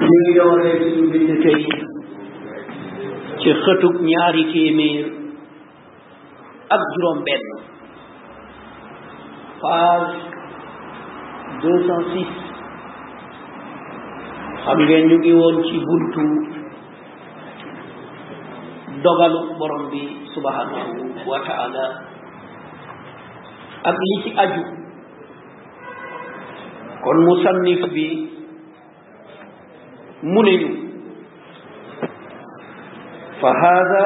ñu ngi dooree suñu bind tey ci xëtug ñaari téeméer ak juróom benn page deux cent six xam ngeen ñu ngi woon ci buntu dogalu borom bi subhanahu wa taala ak li ci aju kon musannif bi منين فهذا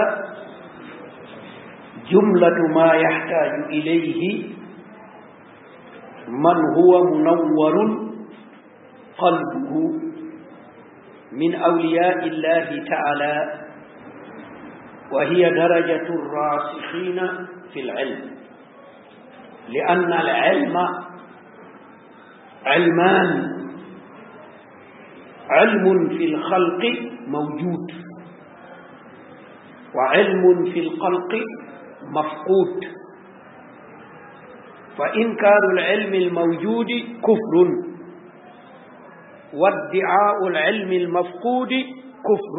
جملة ما يحتاج إليه من هو منور قلبه من أولياء الله تعالى وهي درجة الراسخين في العلم لأن العلم علمان علم في الخلق موجود وعلم في الخلق مفقود فإنكار العلم الموجود كفر وادعاء العلم المفقود كفر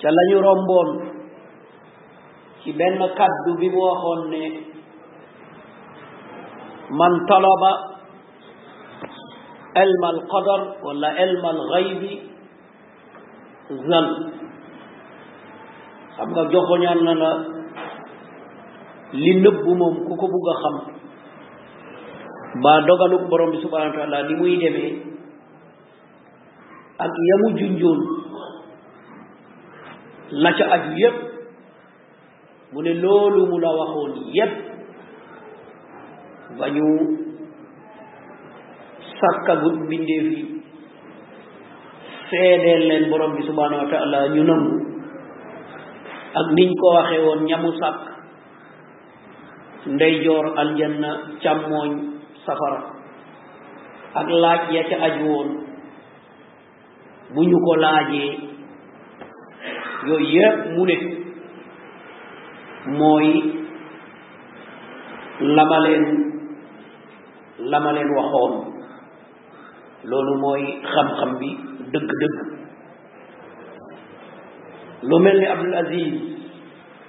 ca lañu romboon ci benn kàddu bi mu waxoon ne man talaba ilm al qadar wala ilm al ghaybi zal xam nga joxoñaan na la li nëbbu moom ku ko bugg a xam ba dogaluk borom bi subhanahu wa taala ni muy demee ak yamu junjoon la ca aju yépp mu ne loolu mu la waxoon yépp ba ñu sàkkagut mbindeef yi seedeel leen borom bi subhanahu wa taala ñu nangu ak niñ ko waxee woon ñamu sàkk ndeyjoor aljanna càmmooñ safara ak laaj ya ca aj woon bu ñu ko laajee yooyu yépp mu ne mooy la ma leen la ma leen waxoon loolu mooy xam-xam bi dëgg-dëgg lu mel ni Abdul Aziz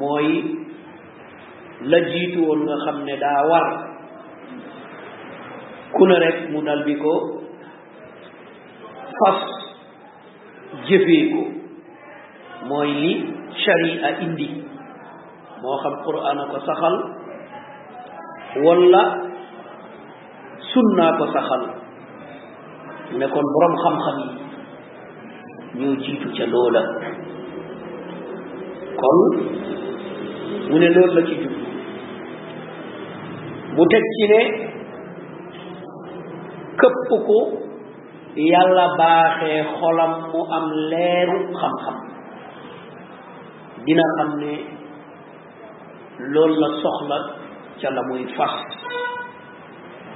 mooy la jiitu woon nga xam ne daa war ku ne rek mu dal di ko fas jëfee ko mooy li sharia indi moo xam quraan a ko saxal wala sunnaa ko saxal mu ne kon borom xam-xam yi ñoo jiitu ca loola kon mu ne loolu la ci jub mu teg ci ne këpp ko yàlla baaxee xolam mu am leeru xam-xam dina xam ne loolu la soxla ca la muy fas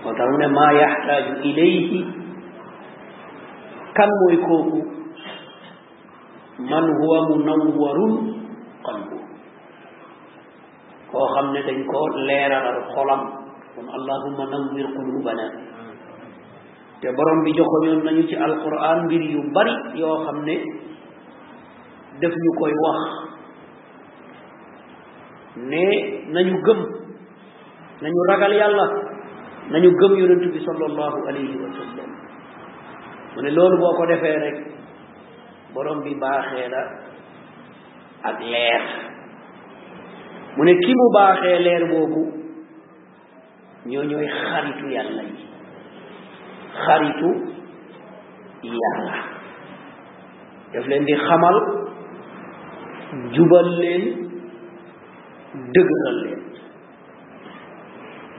moo tax mu ne maa yaxtaaju ilayhi kan mooy kooku man huwa munawwarun qalbu koo xam ne dañ ko leeralal xolam kon allahumma nawwir qulubana te borom bi joxoñoon nañu ci alquran mbir yu bari yoo xam ne def ñu koy wax ne nañu gëm nañu ragal yàlla nañu gëm yonent bi sallallahu alayhi wa sallam mu ne loolu boo ko defee rek borom bi baaxee la ak leer mu ne ki mu baaxee leer boobu ñoo ñooy xaritu yàlla yi xaritu yàlla daf leen di xamal jubal leen dëgëral leen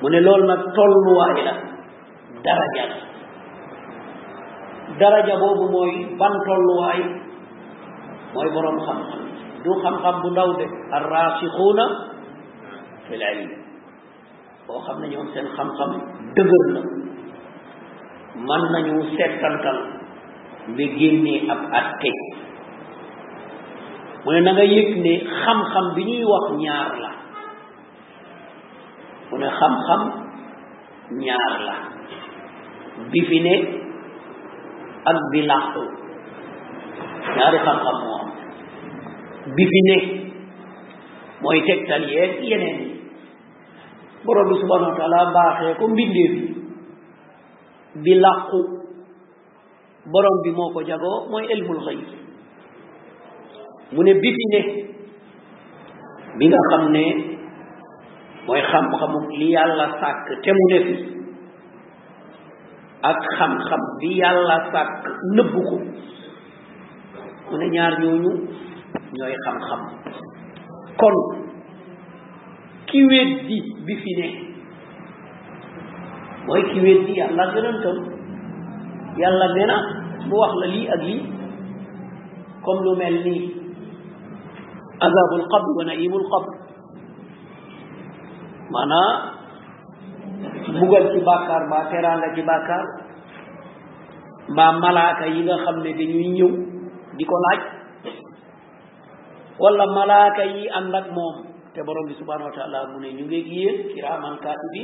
mu ne loolu nag tolluwaay la daraja la daraja boobu mooy ban tolluwaay mooy boroom xam-xam du xam-xam bu ndaw de arraasixuuna fil ilm boo xam ne ñoom seen xam-xam dëgër na mën nañu settantal nga génnee ab atte mu ne na nga yëg ne xam-xam bi ñuy wax ñaar la mu ne xam-xam ñaar la bi fi ne ak bi làqu ñaari xam-xam moo am bi fi ne mooy tegtal yeeg yeneen yi borom bi subhanahu wa taala baaxee ko mbindee bi bi làqu borom bi moo ko jagoo mooy ilmul xëy mu ne bi fi ne bi nga xam ne mooy xam-xamu li yàlla sàkk te mu ne fi ak xam-xam bi yàlla sàkk nëbb ko mu ne ñaar ñooñu ñooy xam-xam kon ki weddi bi fi ne mooy ki weddi yàlla gënantam yàlla nee na mu wax la lii ak lii comme lu mel nii azabul qabr wa naimul qabr maanaa mbugal ci bàkkaar mbaa teraanga ci bàkkaar mbaa malaaka yi nga xam ne dañuy ñëw di ko laaj wala malaaka yi ànd ak moom te borom bi subhanahu wa taala mu ne ñu ngeeg yéen kiraaman kaatibi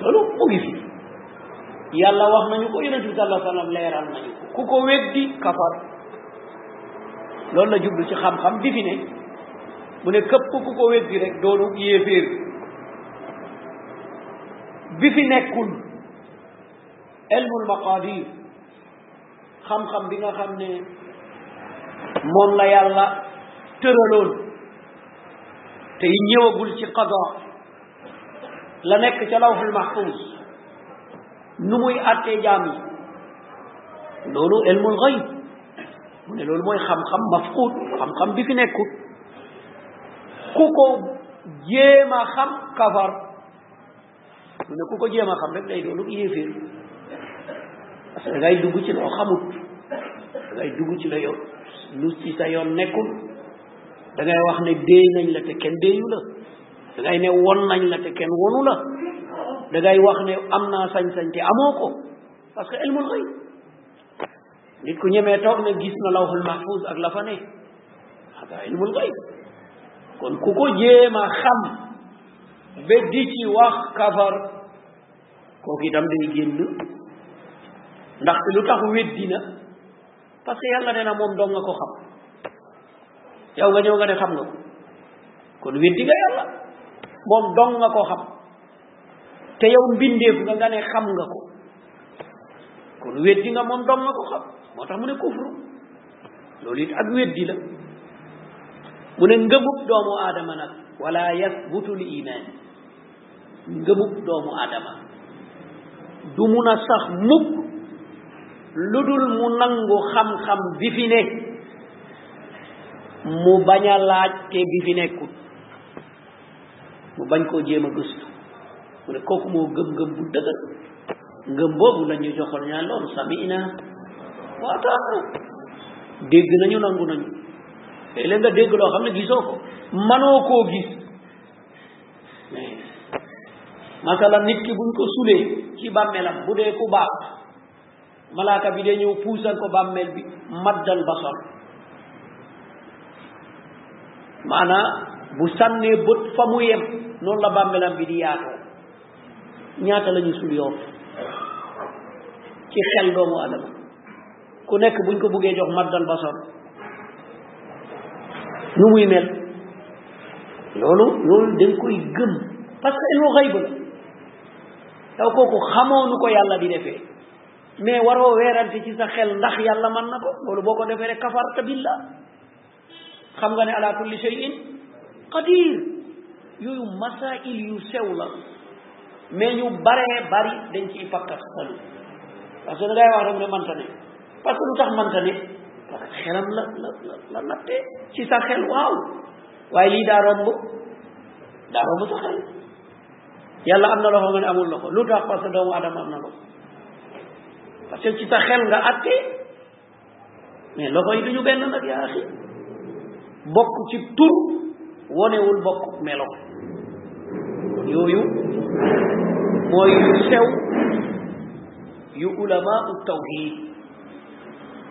loolu mu ngi fi yàlla wax nañu ko yonent bi sallallahu alayhi wa sallam leeral nañu ko ku ko weddi kafar loolu la jublu ci xam-xam di fi ne mu ne képp ku ko weddi rek doonu yéeféer bi fi nekkul ilmul maqadir xam-xam bi nga xam ne moom la yàlla tëraloon te yi ñëwagul ci qada la nekk ca lawhul mahfuz nu muy àttee jaam yi loolu ilmul gayb mu ne loolu mooy xam-xam mafqud xam-xam bi fi nekkut ku ko jéem a xam kafar mu ne ku ko jéem a xam rek day doonu yéeféer parce que da ngay dugg ci loo xamut da ngay dugg ci la yoon lu ci sa yoon nekkul da ngay wax ne déey nañ la te kenn déeyu la da ngay ne won nañ la te kenn wonu la da ngay wax ne am naa sañ-sañ te amoo ko parce que ilmul xëy nit ku ñemee toog ne gis na lawhul mahfuz ak la fa ne hada ilmul gayb kon ku ko jéem a xam ba di ci wax kafar kooku itam day génn ndaxte lu tax weddi na parce que yàlla nee na moom dong nga ko xam yow nga ñëw nga ne xam nga ko kon weddi nga yàlla moom dong nga ko xam te yow mbindeef nga nga ne xam nga ko kon weddi nga moom doom nga ko xam moo tax mu ne kufru loolu it ak weddi la mu ne ngëmub doomu aadama nag wala yasbutu li iman ngëmub doomu aadama du mun a sax mukk lu dul mu nangu xam-xam bi fi ne mu bañ a laaj te bi fi nekkut mu bañ koo jéem a gëstu mu ne kooku moo gëm-gëm bu dëgër ngëm boobu la ñu joxoon ñaan loolu sami ina waataana dégg nañu nangu nañu léeg-léeg nga dégg loo xam ne gisoo ko manoo koo gis mais masala nit ki buñ ko sulee ci bàmmeelam bu dee ku baax malaaka bi day ñëw puusal ko bàmmeel bi maddal basar maanaa bu sànnee bët fa mu yem noonu la bàmmeelam bi di yaatoo ñaata la ñu sul yoof ci xel doomu adama ku nekk buñ ko buggee jox maddal basar nu muy mel loolu loolu dañ koy gëm parce que ilmu xayb la taw kooku xamoonu ko yàlla di defee mais waroo weerante ci sa xel ndax yàlla man na ko loolu boo ko defee rek kafarta billah xam nga ne ala kulli shay'in qadir yooyu masail yu sew la mais ñu baree bari dañ ciy fakkat salu parce que da ngay wax rek ne manta ne parce que lu tax manta ne parce que xelam la la la nattee ci sa xel waaw waaye lii daa romb daa romb sa xel yàlla am na loxo nga ne amul loxo lu tax parce que doomu adama am na loxo parce que ci sa xel nga atte mais loxo yi duñu benn nag yaa axi bokk ci tur wonewul bokk melo yooyu mooy yu sew yu ulamaa u tawhid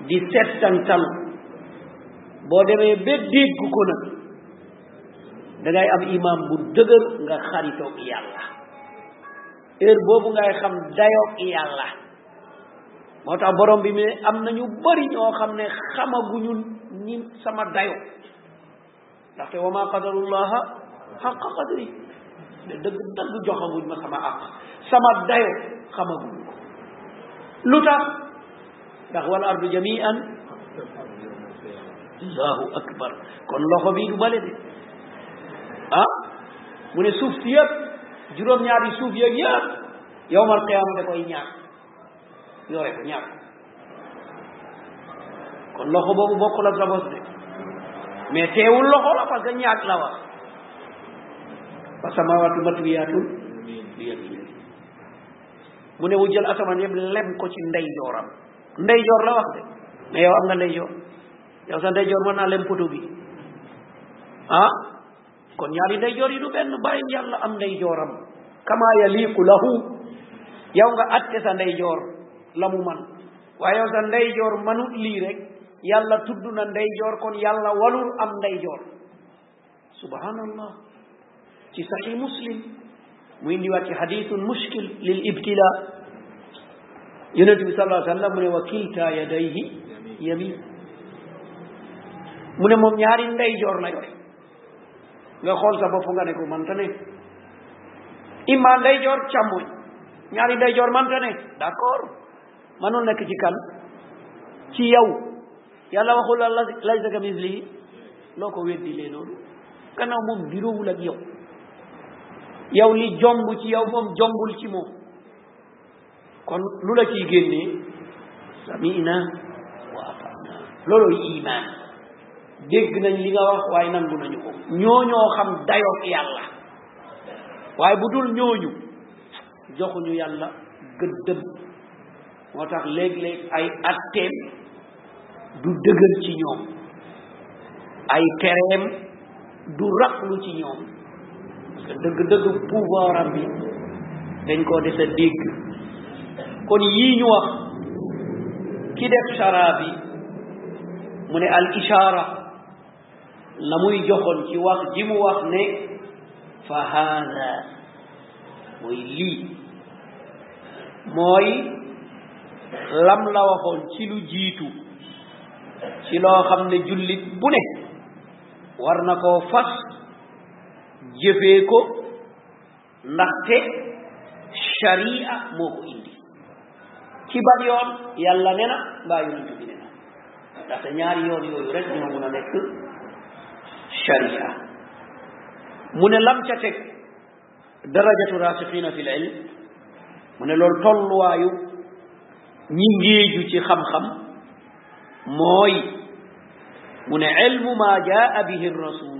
di settantal boo demee ba dégg ko nag dangay am imaam bu dëgër nga xaritoog yàlla heure boobu ngay xam dayoog yàlla moo tax borom bi mu ne am na ñu bari ñoo xam ne xamaguñu ni sama dayo ndaxte wa ma qadarullaha xaqa qadri de dëgg dëgg joxaguñ ma sama àq sama dayo xamaguñ ko lu tax ndax wal ardu jamian allahu akbar kon loxo bi du bale de ah mu ne suuf si yëpp juróom-ñaari suuf yeeg yëpp yowmal qiyaama da koy ñaar yore ko ñaar kon loxo boobu bokkul ak sa bos de mais teewul loxo la parce que ñaar la wax fa samawaatu matwiyaatun bi yamiinihi mu ne mu jël asamaan yëpp lem ko ci ndey jooram ndey joor la wax de mais yow am nga ndey joor yow sa ndey joor mën naa lem poto bi ah kon ñaari ndey joor yi du benn bàyyi yàlla am ndey jooram kama yaliqu lahu yow nga atte sa ndey joor la mu man waaye yow sa ndey joor manut lii rek yàlla tudd na ndey joor kon yàlla walul am ndey joor subhanallah ci saxi muslim mu indiwaat ci xadiisun mushkil lil ibtila yonent bi sallallahu alayhi wa sallam mu ne wa kilta yadayhi yamin mu ne moom ñaari ndeyjoor la yore nga xool sa bopp nga ne ko manta ne imma ndeyjoor càmmoñ ñaari ndeyjoor manta ne d'accord mënul nekk ci kan ci yow yàlla waxul la laysa ka mislihi loo ko weddi lee loolu gannaaw moom biroowul ak yow yow li jomb ci yow moom jombul ci moom kon lu la ciy génnee samina wa atana loolu iman dégg nañ li nga wax waaye nangu nañu ko ñooñoo xam dayoog yàlla waaye bu dul ñooñu joxuñu yàlla gëddëm moo tax léeg-léeg ay atteem du dëgër ci ñoom ay tereem du raflu ci ñoom parce que dëgg-dëgg pouvoir am bi dañ koo des a dégg kon yii ñu wax ki def chara bi mu ne al ishara la muy joxoon ci wax ji mu wax ne fa haada mooy lii mooy lam la waxoon ci lu jiitu ci loo xam ne jullit bu ne war na koo fas jëfee ko ndaxte sharia moo ko indi ci ban yoon yàlla ne na mbaa yonent bi ne na ndaxte ñaari yoon yooyu rek ñoo mun a nekk sharia mu ne lam ca teg darajatu rasikhina fi l ilm mu ne loolu tolluwaayu ñi ngéeju ci xam-xam mooy mu ne ilmu ma jaa bihi rasul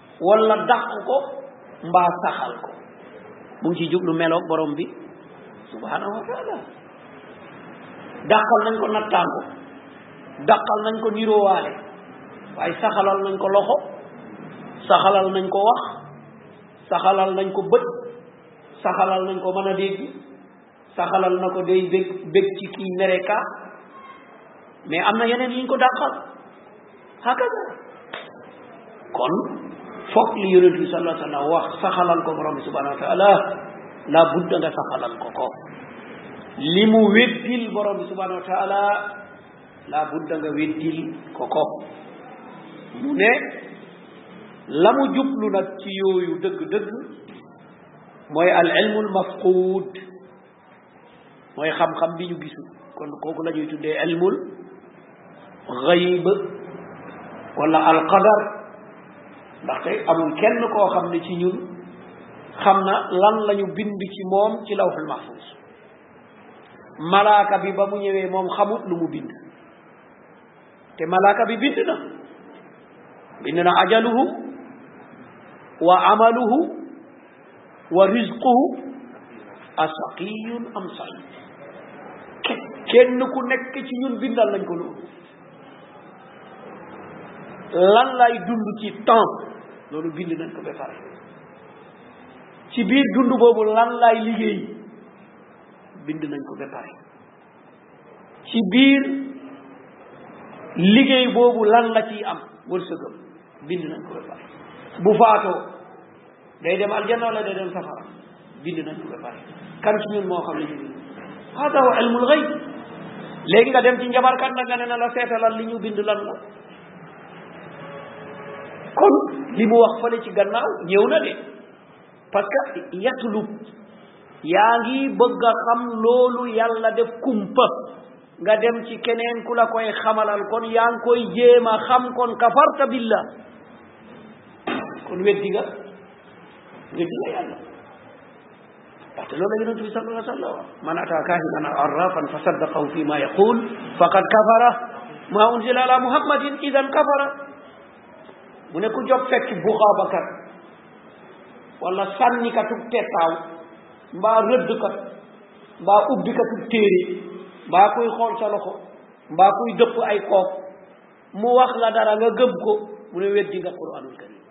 wala dàq ko mbaa saxal ko mu ngi ci jublu meloog borom bi subhanahu wa taala dàqal nañ ko nattaan ko dàqal nañ ko niroowaale waaye saxalal nañ ko loxo saxalal nañ ko wax saxalal nañ ko bët saxalal nañ ko mën a dégg saxalal na ko day bég bég ci kii mere ka mais am na yeneen yi ñu ko dàqal hakaza kon foog li yonent bi sallallahu alayhi wa sallam wax saxalal ko borom bi subhanahu wa taala la budda nga saxalal ko ko li mu weddil borom bi subhanahu wa taala la budda nga weddil ko ko mu ne la mu jublu nag ci yooyu dëgg-dëgg mooy al ilmul mafquud mooy xam-xam bi ñu gisul kon kooku la ñuy tuddee ilmul xayb wala al qadar ndaxte amul kenn koo xam ne ci ñun xam na lan la ñu bind ci moom ci lawxul mahfuus malaaka bi ba mu ñëwee moom xamut lu mu bind te malaaka bi bind na bind na ajaluhu wa amaluhu wa rizquhu asaqiyun am said kenn ku nekk ci ñun bindal lañ ko loolu lan lay dund ci temps loolu bind nañ ko ba pare ci biir dund boobu lan lay liggéey bind nañ ko ba pare ci biir liggéey boobu lan la ciy am wërsëgam bind nañ ko ba pare bu faatoo day dem aljanna wala day dem safara bind nañ ko ba pare kan ci ñun moo xam ne ñu hada wa ilmul gayb léegi nga dem ci njabarkat nag nga ne na la seetalal li ñu bind lan la kon li mu wax fële ci gannaaw ñëw na de parce que yatlub yaa ngi bëgg a xam loolu yàlla def kumpa nga dem ci keneen ku la koy xamalal kon yaa ngi koy jéem a xam kon kafarta billah kon weddi nga weddi nga yàlla ndaxte loolu la yonent bi sallallahu alayhi wa sallam man ata kahinan aw arrafan fa saddaqahu fi ma yaqul faqad kafara ma unzila ala muhammadin idan kafara mu ne ku jox fekk buxaabakat wala sànnikatub tettaaw mbaa rëddkat mbaa ubbikatub téere mbaa kuy xool sa loxo mbaa kuy dëpp ay kook mu wax la dara nga gëm ko mu ne weddi nga quranul karim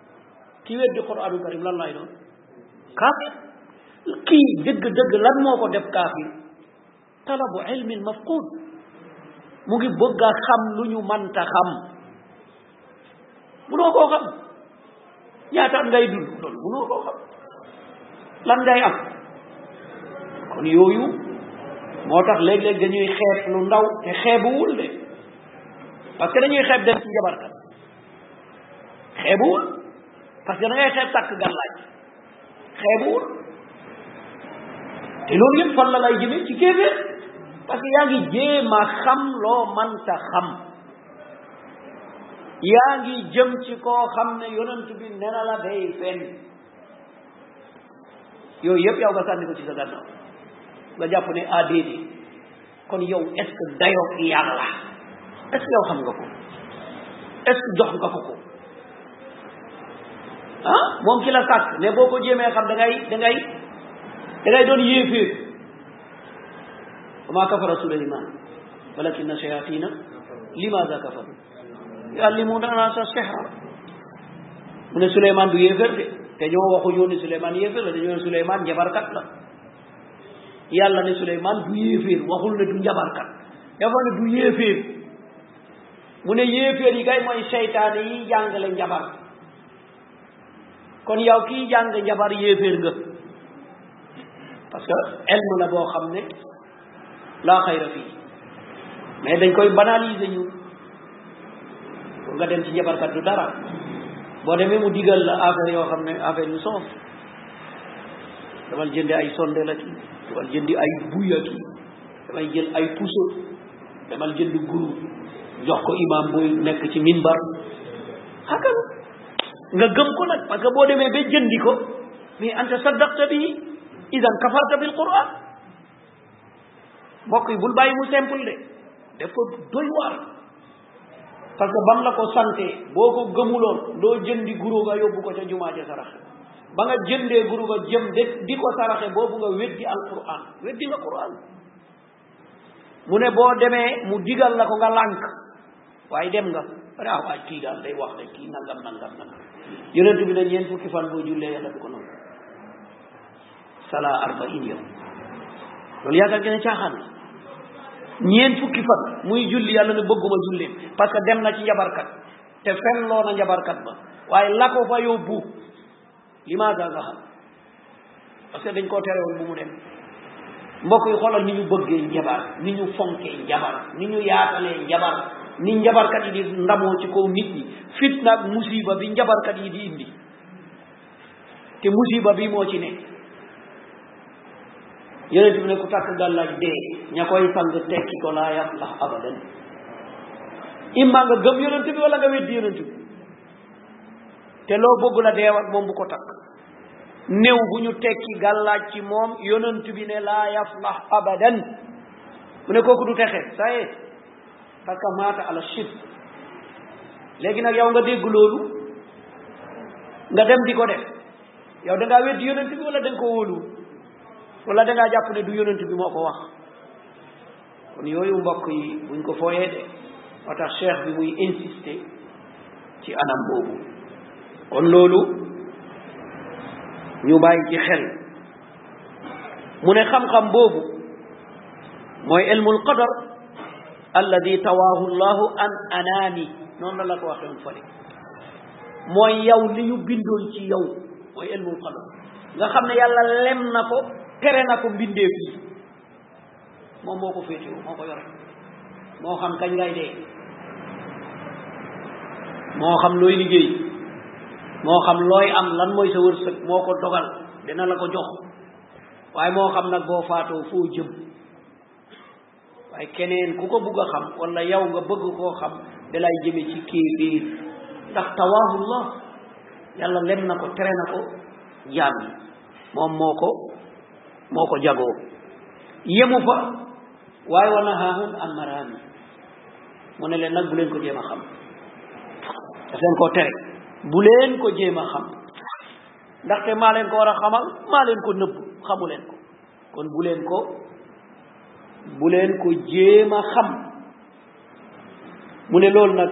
ki weddi quranul karim lan lay doon kaafir kii dëgg dëgg lan moo ko def kaafir talabu ilmi al mafqud mu ngi bëgg a xam lu ñu mënta xam munoo koo xam ñaata at ngay dund loolu munoo koo xam lan ngay am kon yooyu moo tax léeg-léeg dañuy xeeb lu ndaw te xeebuwul de parce que dañuy xeeb dem ci njabarkat xeebuwul parce que da ngay xeeb takk gàllaaj xeebuwul te loolu yëpp fan la lay jëme ci kéeféer parce que yaa ngi jéem a xam loo manta xam yaa ngi jëm ci koo xam ne yonent bi nee na la day fen yooyu yëpp yow nga sànni ko ci sa gannaaw nga jàpp ne ah déedéet kon yow est-ce que dayoog yàlla est-ce que yow xam nga ko est-ce que jox nga ko ko ah moom ki la sàkk mais boo ko jéemee xam da ngay da ngay da ngay doon yéeféer wa maa kafara suleyman walakinna shayatina limaza kafaru yuallimuna nasa sihra mu ne suleyman du yéeféer de te ñoo waxu ñoo ni suleyman yéeféer la dañoo ne suleyman njabarkat la yàlla ne Suleymaan du yéeféer waxul ne du njabarkat dafa ne du yéeféer mu ne yéeféer yi kay mooy seytaane yi jàngale njabar kon yow kii jàng njabar yéeféer nga parce que elm la boo xam ne laa xayra fii mais dañ koy banaliser ñu pour nga dem ci njabarkat du dara boo demee mu digal la affaire yoo xam ne affaire yu soof demal jëndi ay sonde la ki demal jëndi ay buya ki damay jël ay puso demal jënd guru jox ko imam buy nekk ci minbar xakal nga gëm ko nag parce que boo demee ba jëndi ko mais anta saddaqta bi idan kafarta bil quran mbokk yi bul bàyyi mu simple de def ko doy waar parce que bam la ko sante boo ko gëmuloon doo jëndi guro nga yóbbu ko ca jumaa ja saraxe ba nga jëndee guro nga jëm de di ko saraxe boobu nga weddi alquran weddi nga quran mu ne boo demee mu digal la ko nga lànk waaye dem nga pare ah waay kii daal day wax rek kii nangam nangam nangam yonent bi ne ñeent fukki fan boo jullee yàlla du ko nangu sala arbain yow loolu yaakaar gën a caaxaan la ñeent fukki fan muy julli yàlla ne bëgguma julli parce que dem na ci njabarkat te fen loo na njabarkat ba waaye la ko fa yóbbu li maa gaa nga xam parce que dañ koo terewoon bu mu dem mbokk yi xoolal ni ñu bëggee njabar ni ñu fonkee njabar ni ñu yaatalee njabar ni njabarkat yi di ndamoo ci kaw nit ñi fitna ak musiba bi njabarkat yi di indi te musiba bi moo ci nekk yonent bi ne ku takk gàllaaj dee ña koy sang tekki ko laa yaflax abadan imma nga gëm yonent bi wala nga weddi yonent bi te loo bëgg la deew ak moom bu ko takk néew bu ñu tekki gàllaaj ci moom yonent bi ne laa yaflax abadan mu ne kooku du texe saye faka maata ala shirk léegi nag yow nga dégg loolu nga dem di ko def yow da ngaa weddi yonent bi wala da nga ko wóolu wala da ngaa jàpp ne du yonent bi moo ko wax kon yooyu mbokk yi buñ ko fooyee de moo tax cheikh bi muy insister ci anam boobu kon loolu ñu bàyyi ci xel mu ne xam-xam boobu mooy ilmul qadar alladi tawaahu llahu an anaami noonu la la ko waxee woon fële mooy yow li ñu bindoon ci yow mooy ilmul qadar nga xam ne yàlla lem na ko tere na ko mbindeef yi moom moo ko féetewoo moo ko yore moo xam kañ ngay dee moo xam looy liggéey moo xam looy am lan mooy sa wërsëg moo ko dogal dina la ko jox waaye moo xam nag boo faatoo foo jëm waaye keneen ku ko bëgg a xam wala yow nga bëgg koo xam dalay jëme ci kéeféer ndax tawaahullah yàlla lem na ko tere na ko jaam yi moom moo ko moo ko jagoo yemu fa waaye wa nahaahum an maraami mu ne leen nag bu leen ko jéem a xam daf leen koo tere bu leen ko jéem a xam ndaxte maa leen ko war a xamal maa leen ko nëbb xamu leen ko kon bu leen ko bu leen ko jéem a xam mu ne loolu nag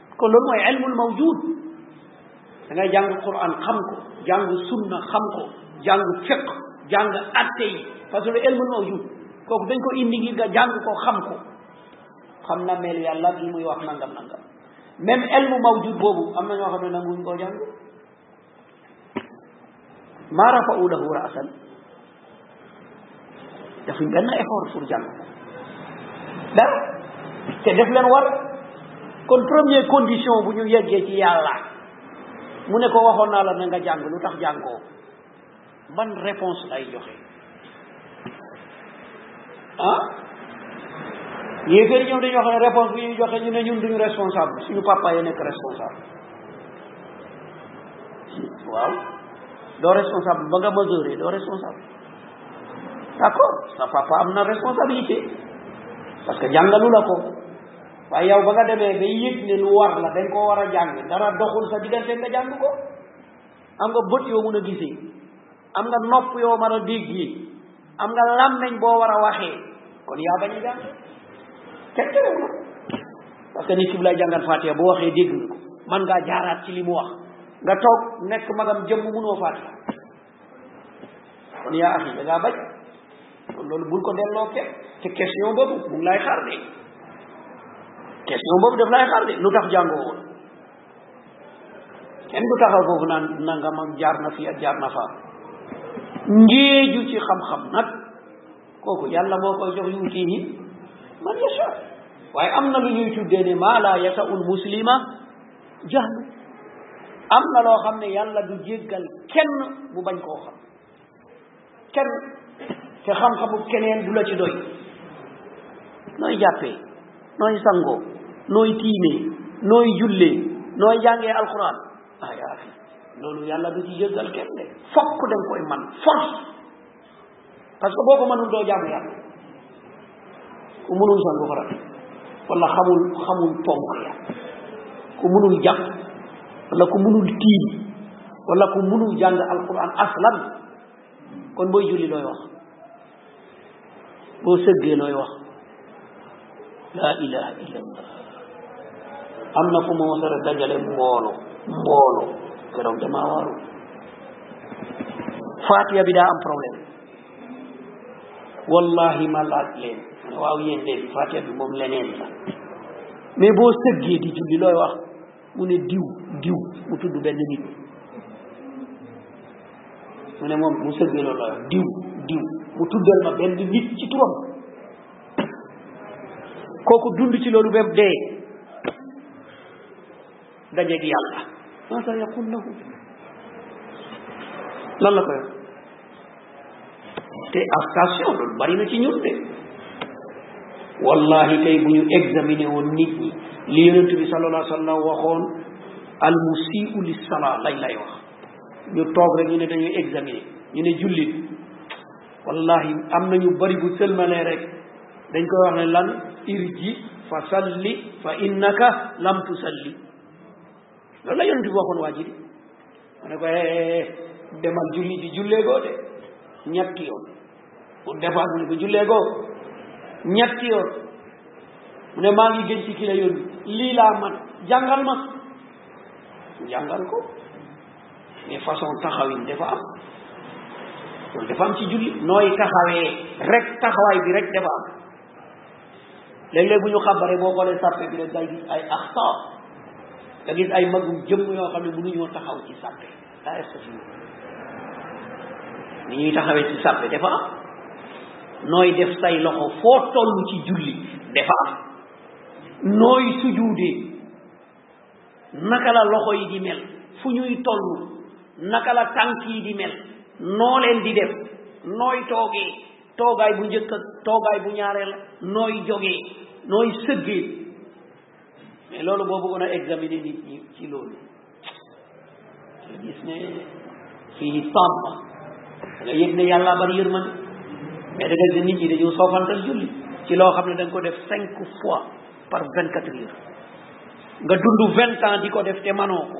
kon loolu mooy ilmul mawjud da ngay jàng quran xam ko jàng sunna xam ko jàng fiq jàng atte yi parce que ilmul mawjud kooku dañ ko indi ngir nga jàng ko xam ko xam na mel yàlla bi muy wax nangam nangam même ilmu mawjud boobu am na ñoo xam ne nanguñ koo jàng maa rafa'u lahu ra'san defuñ benn effort pour jàng dara te def leen war kon première condition bu ñu yeggee ci yàlla mu ne ko waxoon naa la na nga jàng lu tax jàngoo ban réponse lay joxe ah yéeféer ñoom dañoo xam ne réponse bi ñuy joxe ñu ne ñun duñu responsable suñu papa yi nekk responsable waaw doo responsable ba nga majoré doo responsable d'accord sa papa am na responsabilité parce que jàngalu la ko waaye yow ba nga demee ba yëg ne lu war la dañ koo war a jàng dara doxul sa diggante nga jàng ko am nga bët yoo mën a gisee am nga nopp yoo mën a déggee am nga làmmeñ boo war a waxee kon yaa bañ a jàng kenn terewu la parce que nit ki bu lay jàngal Fatiha bu waxee dégg nga ko man ngaa jaaraat ci li mu wax nga toog nekk magam jëmm munoo Fatiha kon yaa axi da ngaa bañ kon loolu bul ko delloo kenn te question boobu mu ngi lay xaar de question boobu daf lay xaar de lu tax jàngoo woon kenn du taxaw foofu naan nangam ak jaar na fi ak jaar na fa ngéeju ci xam-xam nag kooku yàlla moo koy jox yuutihi man yasha waaye am na lu ñuy tuddee ne maa laa yasaul muslima jahlu am na loo xam ne yàlla du jéggal kenn mu bañ koo xam kenn te xam-xamu keneen du la ci doy nooy jàppee nooy sangoo nooy tiimee nooy jullee nooy jàngee alquran ah yaa axi loolu yàlla du ci jéggal kenn de fokk da nga koy man force parce que boo ko mënul doo jaamu yàlla ku mënul sangu farat wala xamul xamul ponk ya ku mënul jàpp wala ku mënul tiim wala ku mënul jàng alquran aslan kon booy julli looy wax boo sëggee looy wax laa ilaha illa allah am na fu ma mos a dajale mboolo mboolo keroog damaa waaru faatiya bi daa am problème wallahi ma laaj leen ma ne waaw yéen de fatiha bi moom leneen la mais boo sëggee di julli looy wax mu ne diw diw mu tudd benn nit mu ne moom mu sëggee loolu looy wax diw diw mu tuddal ma benn nit ci turam kooku dund ci loolu ba dee dajeeg yàlla maasa yaqul lahu lan la koy wax te attention loolu bari na ci ñun de wallahi tey bu ñu examiner woon nit ñi li yonent bi sallallahu alayhi wa sallam waxoon al musiu li sala lañ lay wax ñu toog rek ñu ne dañuy examiner ñu ne jullit wallahi am na ñu bari bu sëlmalee rek dañ koy wax ne lan irji fa salli fa innaka lam tusalli loolu la yonent bi waxoon waa ji di ma ne ko demal julli ji jullee goo de ñetti yoon bu defaat mu ne ko jullee goo ñetti yoon mu ne maa ngi gën ci ki la yónni lii laa man jàngal ma jàngal ko mais façon taxawin dafa am loolu dafa am ci julli nooy taxawee rek taxawaay bi rek dafa am léeg-léeg bu ñu xabaree boo xoolee sàppe bi rek day gis ay axta nga gis ay magum jëmm yoo xam ne mënuñoo taxaw ci sàppe daa estafio ni ñuy taxawee ci sàppe dafa am nooy def say loxo foo toll ci julli dafa am nooy sujuudee naka la loxo yi di mel fu ñuy toll naka la tànk yi di mel noo leen di def nooy toogee toogaay bu njëkk ak toogaay bu ñaareel nooy jógee nooy sëggee mais loolu boo bëggoon a examiner nit ñi ci loolu nga gis ne fii pam da nga yëg ne yàlla bari yërmande mais da nga gis nit ñi dañoo soofantal julli ci loo xam ne da nga ko def cinq fois par vingt quatre heures nga dund vingt ans di ko def te manoo ko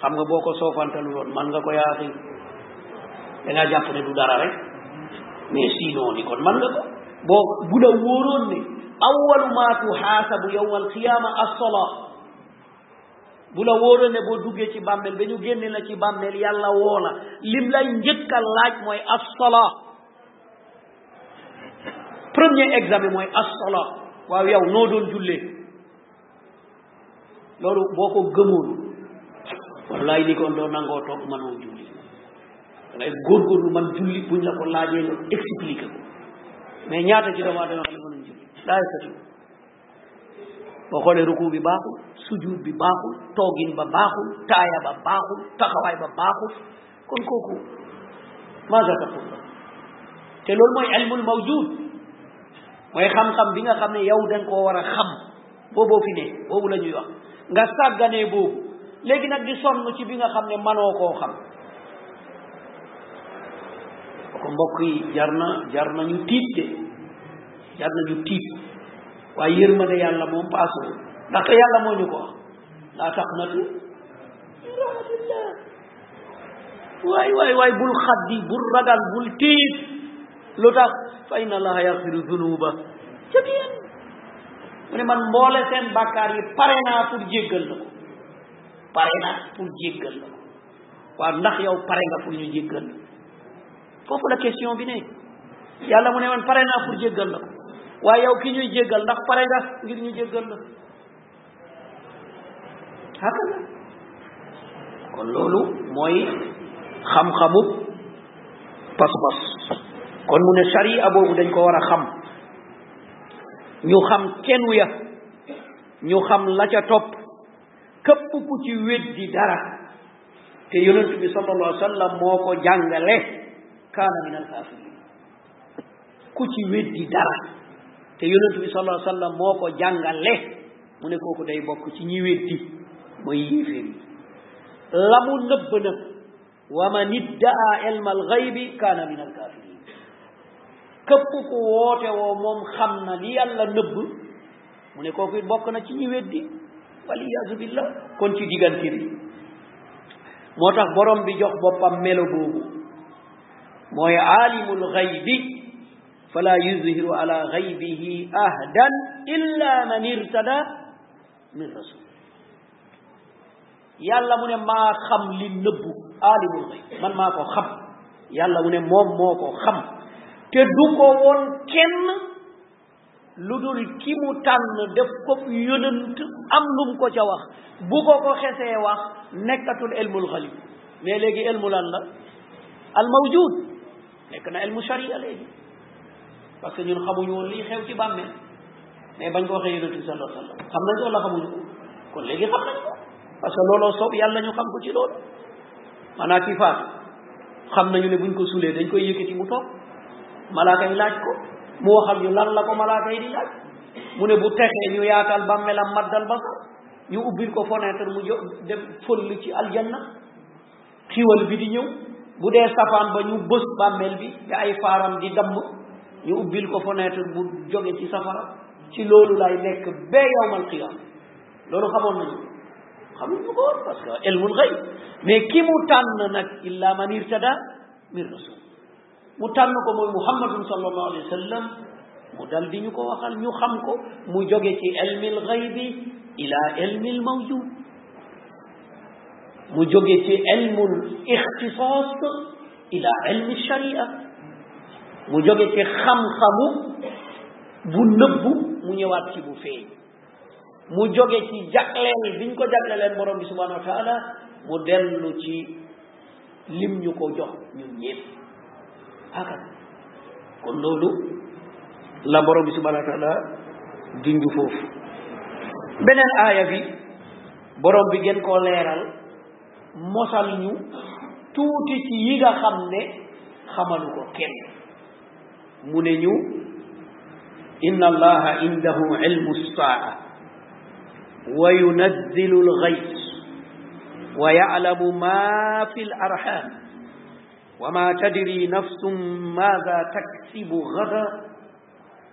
xam nga boo ko soofantalu loon man nga ko yaaxi da ngaa jàpp ne du dara rek mais sinon ni kon man nga ko boo bu la wóoroon ne awalu maa tuxaasabu yowma alqiyama assola bu la wóoree ne boo duggee ci bàmmeel ba ñu génne la ci bàmmeel yàlla woo la lim lay njëkk a laaj mooy as-salaa premier examen mooy as-salaa waaw yow noo doon jullee loolu boo ko gëmoon wallaay ni kon doo nangoo toog mënoo julli da ngay góorgóorlu man julli buñ la ko laajee nga expliqué ko mais ñaata ci doomu aadama xam ne mënuñ julli daa yëkkati boo xoolee ruku bi baaxul sujud bi baaxul toogin ba baaxul taaya ba baaxul taxawaay ba baaxul kon kooku maaga taqul la te loolu mooy ilmul mawjud mooy xam-xam bi nga xam ne yow da nga koo war a xam booboo fi ne boobu la ñuy wax nga sàgganee boobu léegi nag di sonn ci bi nga xam ne manoo koo xam ko mbokk yi jar na jar nañu tiit de jar nañu tiit waaye yërmande yàlla moom paasu ndaxte yàlla moo ñu ko wax laa taqnatu min rahmatillah waay waay waay bul xaddi bul ragal bul tiit lu tax fa inna allaha yaxfiru dunuba jamian mu ne man mboole seen bàkkaar yi pare naa pour jéggal la ko pare naa pour jéggal la ko waaw ndax yow pare nga pour ñu jéggal la foofu la question bi ne yàlla mu ne man pare naa pour jéggal la ko waaye yow ki ñuy jéggal ndax pare nga ngir ñu jéggal la haka la kon loolu mooy xam-xamu pas-pas kon mu ne sariya boobu dañ ko war a xam ñu xam kenu ya ñu xam la ca topp képp ku ci weddi dara te yonent bi sallallahu alayhi wa sallam moo ko jàngale kaana min alkafirin ku ci weddi dara te yonent bi sallallahu alayhi wa sallam moo ko jàngale mu ne kooku day bokk ci ñi weddi mooy yéeféer yi la mu nëbb nag wa man iddaa ilma alxaybi kaana min alkafirin képp ku woote woo moom xam na li yàlla nëbb mu ne kooku it bokk na ci ñu weddi wal iyaazu billah kon ci diggante bi moo tax borom bi jox boppam melo boobu mooy aalimul xaybi fala yuzhiru ala xaybihi ahdan illa man irtada min rasul yàlla mu ne maa xam li nëbbu aalimul xayb man maa ko xam yàlla mu ne moom moo ko xam te du ko woon kenn lu dul ki mu tànn def ko yonent am lum ko ca wax bu ko ko xesee wax nekkatul ilmul xalib mais léegi ilmu lan la al mawjud nekk na ilmu sharia léegi parce que ñun xamuñu woon lii xew ci bàmmeel mais bañ ko waxee yonent bi sallallahu alayhi wasallam xam nañ ko wala xamuñu ko kon léegi xam nañ ko parce que looloo soob yàlla ñu xam ko ci loolu maanaam kii faatu xam nañu ne buñ ko sulee dañ koy yëkkati mu toog malaaka yi laaj ko mu waxal ñu lan la ko malaaka yi di laaj mu ne bu texee ñu yaatal bàmmeelam maddal ba sax ñu ubbil ko fenêtre mu jo dem fëll ci aljanna xiwal bi di ñëw bu dee safaan ba ñu bës bàmmeel bi te ay faaram di damm ñu ubbil ko fenêtre bu jóge ci safara ci loolu lay nekk ba yawmal qiyaama loolu xamoon nañu xamuñ ko woon parce que ilmul xëy mais ki mu tànn nag illa man irtada min rasul mu tànn ko mooy muhammadun sallallahu alayhi wa sallam mu dal di ñu ko waxal ñu xam ko mu jóge ci ilmil xaybi ila ilmil mawjud mu jóge ci ilmul ixtisaas ila ilmi sharia mu jóge ci xam-xamu bu nëbbu mu ñëwaat ci bu feeñ mu jóge ci jagleel biñ ko jagleleen borom bi subhanahu wa taala mu dellu ci lim ñu ko jox ñun ñëpp akat kon loolu la borom bi subhanahu wa taala junju foofu beneen aaya bi borom bi gën koo leeral mosal ñu tuuti ci yi nga xam ne xamalu ko kenn إن الله عنده علم الساعة وينزل الغيث ويعلم ما في الأرحام وما تدري نفس ماذا تكسب غدا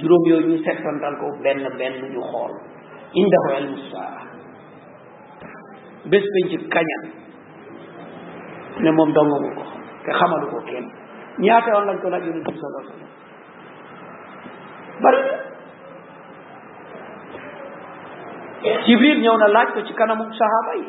juróom yooyu ñu settantal ko benn benn ñu xool indahu ilmu saa bés bañ ci kaña ne moom dong mu ko te xamalu ko kenn ñaata yoon lañ ko laaj yonent bi sallallahu alayhi wasallam bari Jibril ñëw na laaj ko ci kanamu sahaaba yi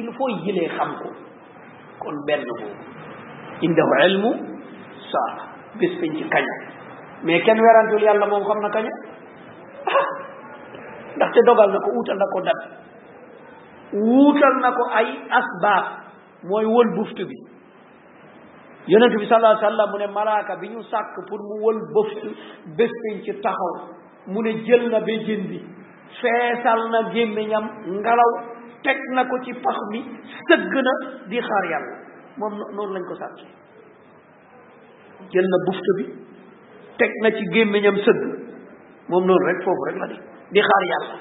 il faut jëlee xam ko kon benn boobu indahu ilmu saa bés bañ ci kaña mais kenn werantul yàlla moom xam na kaña ah ndaxte dogal na ko wuutal na ko dat wuutal na ko ay asbaab mooy wël buftu bi yonent bi sallallahu alayhi wa sallam mu ne malaaka bi ñu sàkk pour mu wël bëftu bés biñ ci taxaw mu ne jël na béjjén bi feesal na gémmiñam ngelaw teg na ko ci pax mi sëgg na di xaar yàlla moom noonu lañ ko sàkk jël na bufta bi teg na ci gémmiñam sëgg moom noonu rek foofu rek la ne di xaar yàlla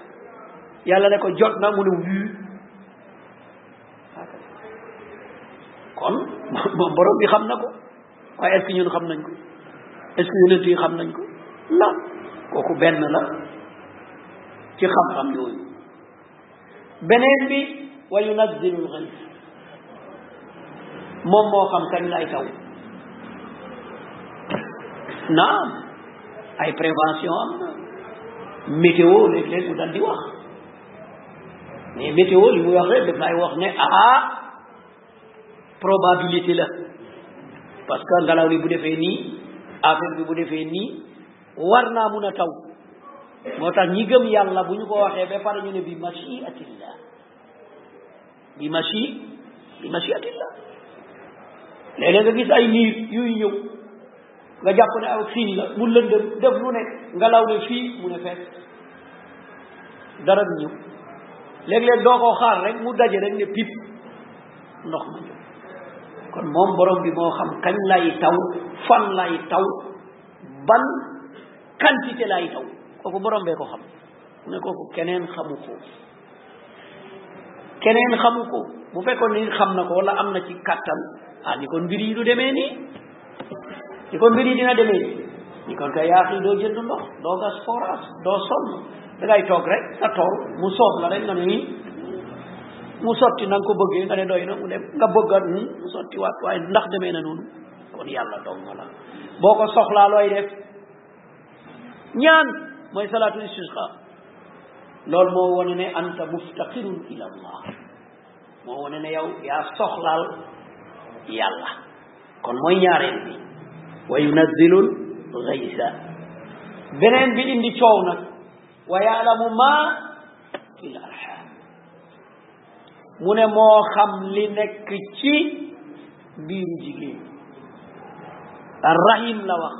yàlla ne ko jot na mu ne wii kon moom borom bi xam na ko waaye est-ce que ñun xam nañ ko est-ce que yonent yi xam nañ ko la kooku benn la ci xam-xam yooyu beneen bi wa yunazzilu lxayb moom moo xam kañ lay taw naam ay prévention am na météo léeg-léeg mu dal di wax mais météo li muy wax rek daf lay wax ne ah probabilité la parce que ngelaw li bu defee nii affaire bi bu defee nii war naa mun a taw moo tax ñi gëm yàlla bu ñu ko waxee ba pare ñu ne bi machiatillah bi machi bi machiatillah léeg-léeg nga gis ay niir yuy ñëw nga jàpp ne aw siin la mu lëndëm def lu ne nga law ne fii mu ne fees dara du ñëw léeg-léeg doo ko xaar rek mu daje rek ne pip ndox ma ñëw kon moom borom bi moo xam kañ lay taw fan lay taw ban quantité laay taw kooku borom bee ko xam mu ne kooku keneen xamu ko keneen xamu ko bu fekkoon ni xam na ko wala am na ci kàttan ah ni kon mbir yi du demee nii ni kon mbir yi dina demee nii ni kon kay yaa xii doo jënd ndox doo gas forage doo sonn da ngay toog rek sa tool mu soob la rek nga ne nii mu sotti na nga ko bëggee nga ne doy na mu dem nga bëggaat mu sotti waat waaye ndax demee na noonu kon yàlla dong la boo ko soxlaa looy def ñaan mooy salaatul istisqa loolu moo wane ne anta muftaqirun ila allah moo wane ne yow yaa soxlaal yàlla kon mooy ñaareel bi wa yunazzilul gaysa beneen bi indi coow nag wa yaalamu ma fi l arham mu ne moo xam li nekk ci biiru jigéen rahim la wax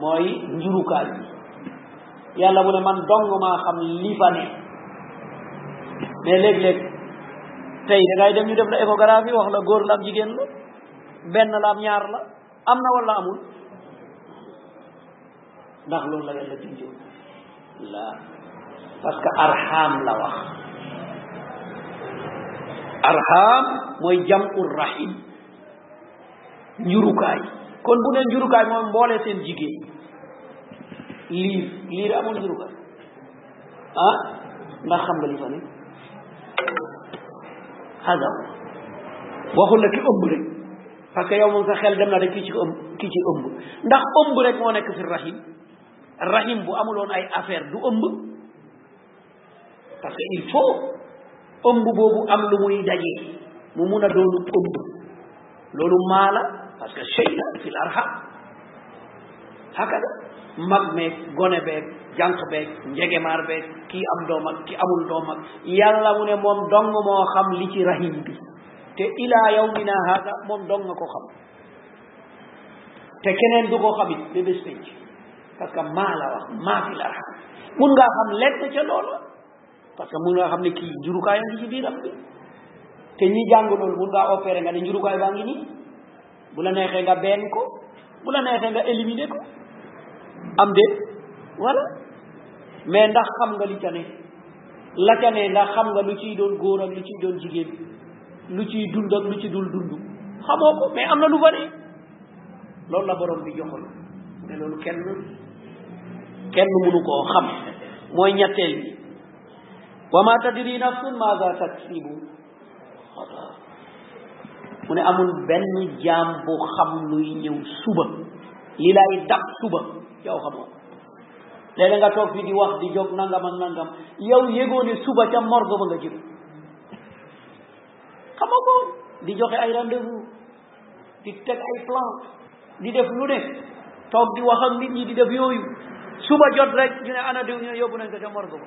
mooy njurukaay bi yàlla mu ne man dong maa xam li fa ne mais léeg-léeg tey da ngay dem ñu def la échographie wax la góor la am jigéen la benn la am ñaar la am na wala amul ndax loolu la yàlla junjoon la parce que arham la wax arham mooy jamu rahim njurukaay kon bu ne njurukaay mooy mboole seen jigéen liir liir amul njurukaay ah ndax xam nga li fa ne xasaw waxul la ki ëmb rek parce que yow moom sa xel dem na rek kii ci ëmb kii ci ëmb ndax ëmb rek moo nekk fi rahim rahim bu amuloon ay affaire du ëmb parce que il faut ëmb boobu am lu muy daje mu mun a doonu ëmb loolu maa la parce que shay la fi l arham hakada mag meeg gone beeg jànq beeg njegemaar beeg kii am doom ak ki amul doom ak yàlla mu ne moom dong moo xam li ci rahim bi te ilaa yawmina haada moom dong nga ko xam te keneen du ko xamit ba bés penc parce que maa la wax maa fi la raxam mun ngaa xam lenn ca loolu parce que mun ngaa xam ne kii njurukaay a ngi ci biiram bi te ñi jàng loolu mun ngaa opéré nga ne njurukaay baa ngi nii bu la neexee nga benn ko bu la neexee nga éliminer ko am déet voilà mais ndax xam nga li ca ne la ca ne ndax xam nga lu ciy doon góor ak lu ciy doon jigéen lu ciy dund ak lu ci dul dund xamoo ko mais am na lu fa ne loolu la borom bi joxoon mais loolu kenn kenn mënu koo xam mooy ñetteel bi wa ma tadri nafsun maada taksibu mu ne amul benn jaam bu xam luy ñëw suba li lay dab suba yow xam nga léeg nga toog fii di wax di jóg nangam ak nangam yow yëgoo ne suba ca morgue ba nga jëm xam nga ko di joxe ay rendez-vous di teg ay plan di def lu ne toog di wax ak nit ñi di def yooyu suba jot rek ñu ne ana diw ñu ne yóbbu nañ ko ca morgue ba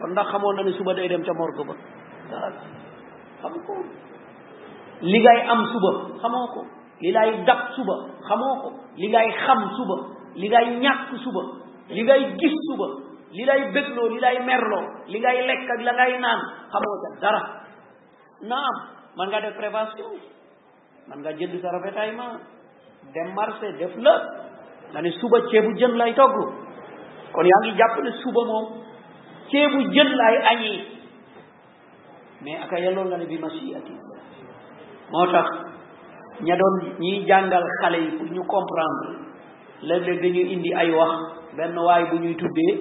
kon ndax xamoon na ne suba day dem ca morgue ba dara xam ko li ngay am suba xamoo ko li lay dab suba xamoo ko li ngay xam suba li ngay ñàkk suba li ngay gis suba li lay bégloo li lay merloo li ngay lekk ak la ngay naan xamoo ca dara naam man nga def prévention man nga jënd sa ravitaillement dem marché def la nga ne suba ceebu jën lay togg kon yaa ngi jàpp ne suba moom ceebu jën lay añi mais aka yelloo nga ne bi masiyati moo tax ña doon ñiy jàngal xale yi pour ñu comprendre léeg-léeg dañuy indi ay wax benn waay bu ñuy tuddee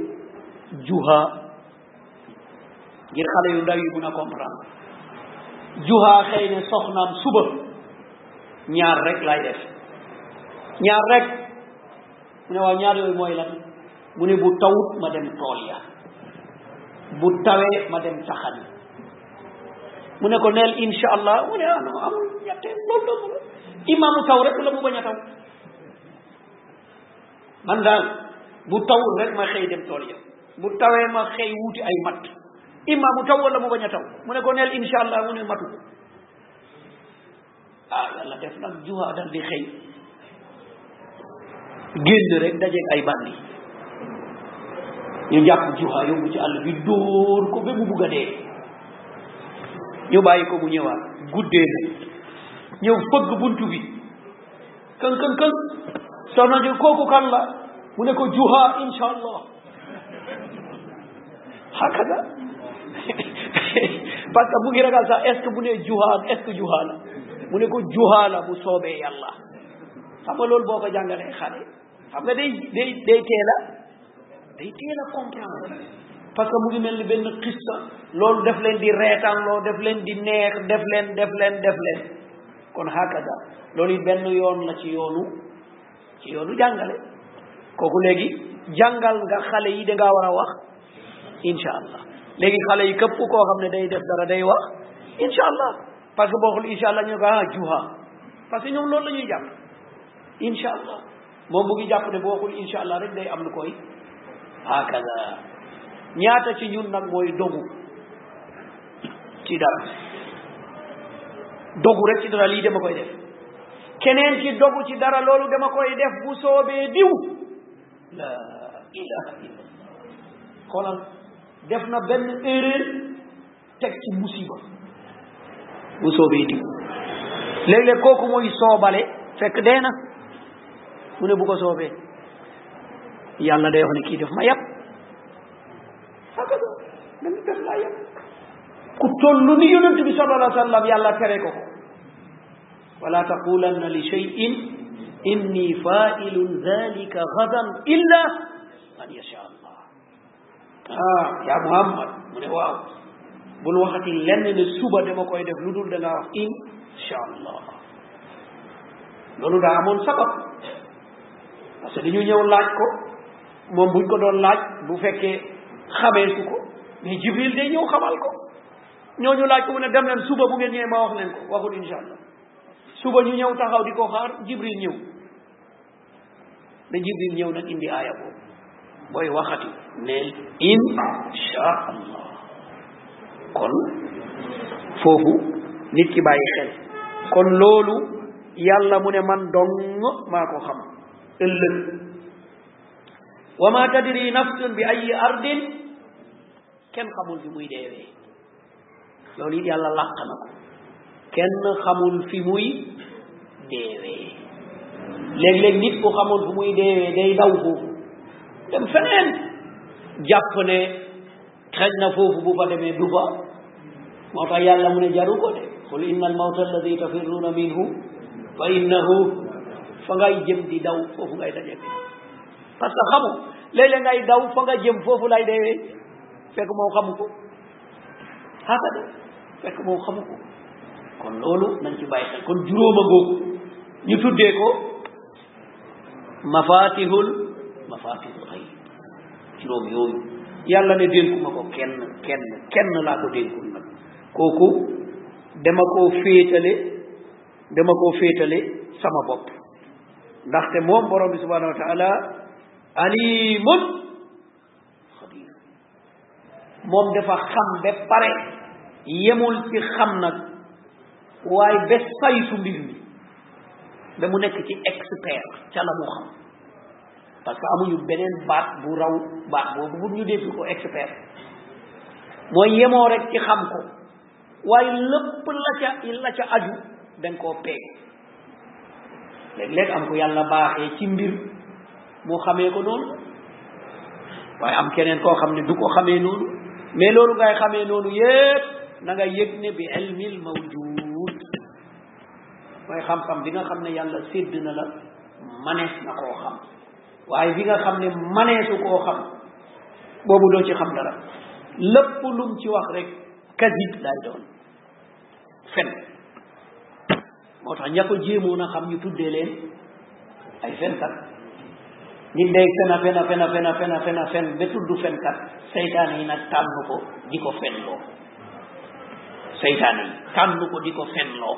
juha ngir xale yu ndaw yi mun a comprendre juhaa xëy ne soxnaam suba ñaar rek laay def ñaar rek mu ne waaw ñaar yooyu mooy lan mu ne bu tawut ma dem tool ya bu tawee ma dem taxani mu ne ko neel insha allah mu ne ah non amul ñette loolu dong la imma mu taw rek la mu bañ a taw man daal bu tawul rek ma xëy dem tool ya bu tawee ma xëy wuti ay mat imma mu taw wala mu bañ a taw mu ne ko neel insha allah mu ne matu ah yàlla def nag juha dal di xëy génn rek dajeeg ay bandi ñu jàpp juha yóbbu ci àll bi dóor ko ba mu bugg a dee ñu bàyyi ko mu ñëwaat guddee na ñëw fëgg buntu bi këng këng këng soxna ji kooku kan la mu ne ko juha insha allah hakada parce que bu ngi ragal sax est ce que bu ne juha est ce que juha la mu ne ko juha la bu soobee yàlla xam nga loolu boo ko jàngalee xale xam nga day day day teel a day teel a comprendre parce que mu ngi mel ni benn xista loolu def leen di reetaan loo def leen di neex def leen def leen def leen kon hakada loolu it benn yoon la ci yoonu ci yoonu jàngale kooku léegi jàngal nga xale yi dangaa war a wax incha allah léegi xale yi képp koo xam ne day def dara day wax incha allah parce que boo xul incha allah ñu ne ko ah juha parce que ñoom loolu la ñuy jàpp incha allah moom mu ngi jàpp ne boo waxul insha allah rek day am lu koy hakaza ñaata ci ñun nag mooy dogu ci dara dogu rek ci dara lii dama koy def keneen ci dogu ci dara loolu dama koy def bu soobee diw la ilaha illallah xoolal def na benn erreur teg ci musiba bu soobee diw léeg-léeg kooku mooy soobale fekk dee na mu ne bu ko soobee yàlla day wax ne kii def ma yàpp dañu def laa yàpp ku tollu ni yonent bi sallallahu alayhi wa sallam yàlla tere ko ko wala taqulanna li shay'in inni fa'ilun dhalika ghadan illa an yasha ah yaa muhammad mu ne waaw bul waxati lenn ne suba dama koy def lu dul da ngaa wax insha allah loolu daa amoon sabab parce que dañu ñëw laaj ko moom buñ ko doon laaj bu fekkee xamee su ko mais jibril day ñëw xamal ko ñooñu laaj ko mu ne dem leen suba bu ngeen ñëwee ma wax leen ko waxul insha allah suba ñu ñëw taxaw di ko xaar jibril ñëw da jibril ñëw nag indi aaya boobu booy waxati neel insha allah kon foofu nit ki bàyyi xel kon loolu yàlla mu ne man dong maa ko xam ëllëg wa ma tadri nafsun bi ayi ardin kenn xamul fi muy deewee loolu it yàlla làq na ko kenn xamul fi muy deewee léeg-léeg nit ku xamul fu muy deewee day daw foofu dem feneen jàpp ne xëy na foofu bu fa demee du fa moo tax yàlla mu ne jaru ko de qul inna al mawta alladi tafirruuna minhu fa innahu fa ngay jëm di daw foofu ngay daje parce que xamu léeg-léeg ngay daw fa nga jëm foofu lay deewee fekk moom xamu ko xasada fekk moom xamu ko kon loolu nañ ci bàyyi xel kon juróoma googu ñu tuddee ko mafatihul mafatihul xëy juróom yooyu yàlla ne dénkuma ko kenn kenn kenn laa ko dénkul nag kooku dama koo féetale dama koo féetale sama bopp ndaxte moom borom bi subhanahu wa taala alimun xadir moom dafa xam ba pare yemul ci xam nag waaye ba saytu mbir mi ba mu nekk ci expert ca la mu xam parce que amuñu beneen baat bu raw baat boobu bu ñu dégg ko expert mooy yemoo rek ci xam ko waaye lépp la ca la ca aju dañ koo peeg léeg-léeg am ko yàlla baaxee ci mbir moo xamee ko noonu waaye am keneen koo xam ne du ko xamee noonu mais loolu ngay xamee noonu yépp na nga yëg ne bi ilmil mawjud mooy xam-xam bi nga xam ne yàlla sédd na la manees na koo xam waaye bi nga xam ne maneesu koo xam boobu doo ci xam dara lépp lum ci wax rek kadib lay doon fen moo tax ña ko jéemoon a xam ñu tuddee leen ay fenkat nit day fen a fen a fen a fen a fen a fen a fen ba tudd fenkat seytaan yi nag tànn ko di ko fenloo seytaan yi tànn ko di ko fenloo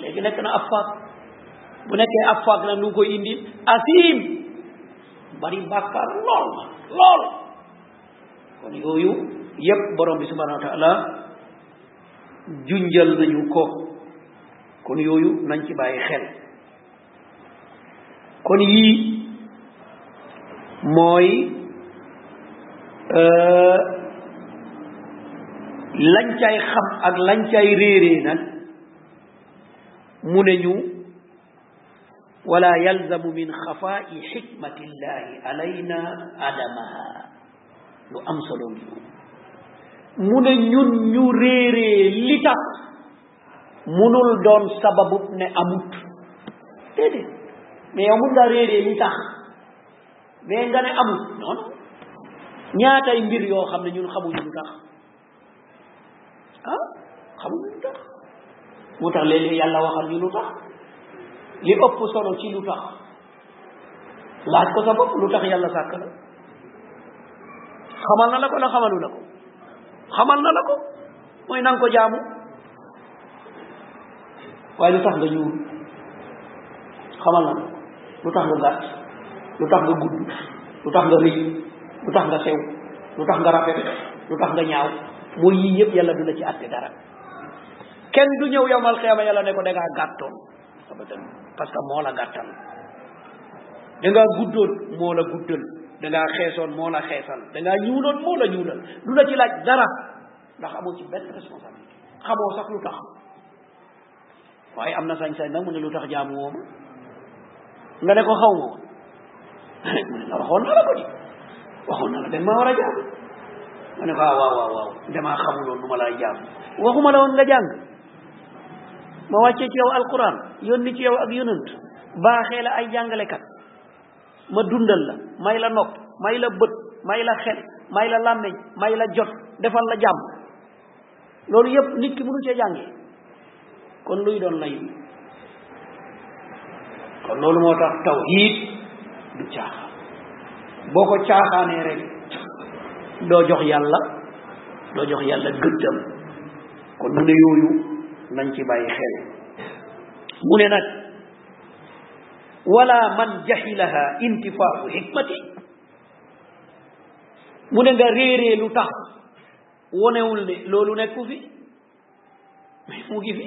léegi nekk na affaak bu nekkee affaak nag nu ngi koy indi asim bari bàkkaar lool lool kon yooyu yépp borom bi subhanahu wa taala junjal nañu ko kon yooyu nañ ci bàyyi xel kon yii mooy euh, lañ cay xam ak lañ cay réeree nag mu ne ñu wala yalzamu min xafaa'i xikmatillahi alayna adamaha lu am solo ngi mu ne ñun ñu réeree li tax munul doon sababub ne amut déedéet mais yow mun ngaa réeree li tax mais nga ne amut noonu ñaatay mbir yoo xam ne ñun xamuñu lu tax ah xamuñu lu tax moo tax léeg-léeg yàlla waxal ñu lu tax li ëpp solo ci lu tax laaj ko sa bopp lu tax yàlla sàkk la xamal na la ko la xamalu la ko xamal na la ko mooy nanga ko jaamu waaye lu tax nga ñuul xamal na la lu tax nga gàtt lu tax nga gudd lu tax nga rëy lu tax nga sew lu tax nga rafet lu tax nga ñaaw mooy yii yëpp yàlla du la ci àtte dara kenn du ñëw yowmal xeema yàlla ne ko dangaa gàttoon abadan parce que moo la gàttal da ngaa guddoon moo la guddal da ngaa xeesoon moo la xeesal da ngaa ñuuloon moo la ñuulal du la ci laaj dara ndax amoo ci benn responsabilité xamoo sax lu tax waaye am na sañ-sañ nag mu ne lu tax jaamu woo ma nga ne ko xaw ma woon mu ne la waxoon na la ko di waxoon na la dañ maa war a jaamu ma ne ko ah waaw waaw waaw damaa xamuloon nu ma laay jaamu waxuma la woon nga jàng ma wàcce ci yow alquran yónni ci yow ak yonant baaxee la ay jàngalekat ma dundal la may la nopp may la bët may la xel may la làmmeñ may la jot defal la jàmm loolu yépp nit ki mënu cee jànge kon luy doon lay kon loolu moo tax tawhid du caaxaan boo ko caaxaanee rek doo jox yàlla doo jox yàlla gëddam kon mu ne yooyu nañ ci bàyyi xel mu ne nag wala man jahilaha intifaahu hikmati mu ne nga réeree lu tax wonewul ne loolu nekku fi mu ngi fi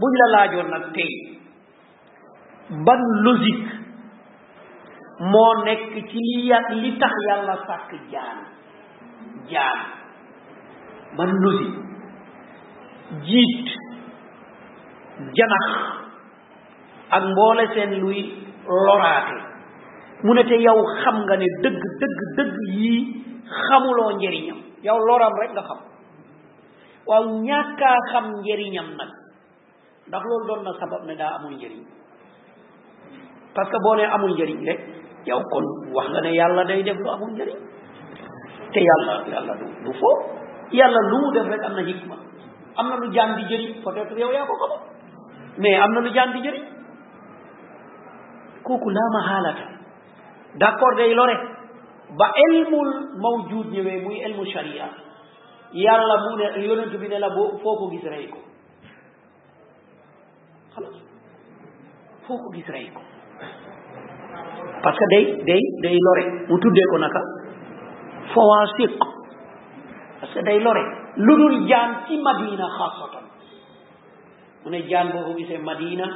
buñ la laajoon nag tey ban logique moo nekk ci li yà li tax yàlla sàkk jaan jaan ban logique jiit janax ak mboole seen luy loraate mu ne te yow xam nga ne dëgg dëgg dëgg yii xamuloo njëriñam yow loram rek nga xam waaw ñàkkaa xam njëriñam nag ndax loolu doon na sabab ne daa amul njëriñ parce que boo ne amul njëriñ rek yow kon wax nga ne yàlla day def lu amul njëriñ te yàlla yàlla du du foo yàlla lu mu def rek am na hikma am na lu jaam di jëriñ peut-être yow yaa ko ko mais am na lu jaam di jëriñ kooku laa ma xaalata d'accord day lore ba elmul mawjud ñëwee muy elmu sharia yàlla mu ne yonent bi ne la boo foo ko gis rey ko xalaas foo ko gis rey ko parce que day day day lore mu tuddee ko naka fawaasiq parce que day lore lu dul jaam ci madina xaasatan mu ne jaam boo ko gisee madina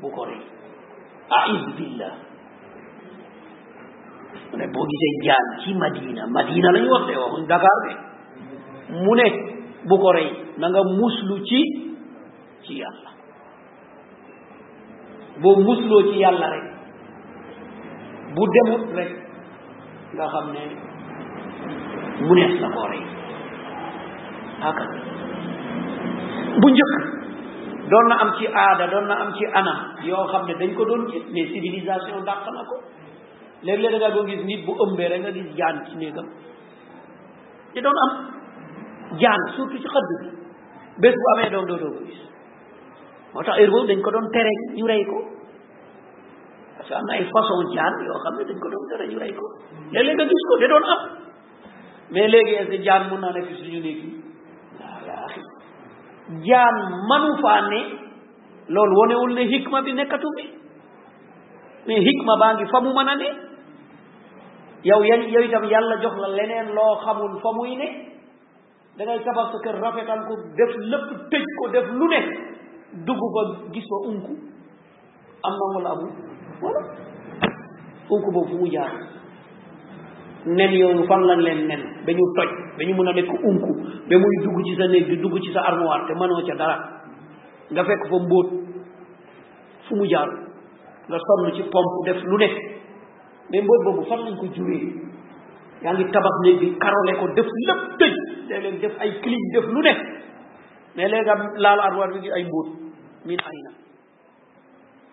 bu ko rey aiz billah mu ne boo gisee jaam ci madina madina la ñu wax de waxuñ Dakar de mu ne bu ko rey na nga muslu ci ci yàlla boo musloo ci yàlla rek bu demut rek nga xam ne mu nees na koo rey aka bu njëkk doon na am ci aada doon na am ci anam yoo xam ne dañ ko doon gis mais civilisation dàq na ko léeg-léeg da nga ko gis nit bu ëmbee rek nga gis jaan ci néegam te doon am jaan surtout ci xëdd bi bés bu amee doom doo doo ko gis moo tax heure boobu dañ ko doon tere ñu rey ko parce que am na ay façon jaan yoo xam ne dañ ko doon dara ñu rey ko léeg-léeg nga gis ko da doon am mais léegi est-ce que jaan mun naa nekk suñu néeg yi waaw yaa axi jaan manu faa ne loolu wonewul ne hikma bi nekkatu bi mais hikma baa ngi fa mu mën a ne yow yan yow itam yàlla jox la leneen loo xamul fa muy ne da ngay tabax sa kër rafetal ko def lépp tëj ko def lu ne dugg fa gis fa unku am na wala amul wala unku boobu fu mu jaar nen yooyu fan lañ leen nen dañu toj dañu mën a nekk unku ba muy dugg ci sa néeg di dugg ci sa armoire te mënoo ca dara nga fekk fa mbóot fu mu jaar nga sonn ci pompe def lu ne mais mbóot boobu fan lañ ko juree yaa ngi tabax néeg bi karole ko def lépp tëj léeg-léeg def ay clim def lu ne mais léegi am laal arwaar bi ay mbóot min ayna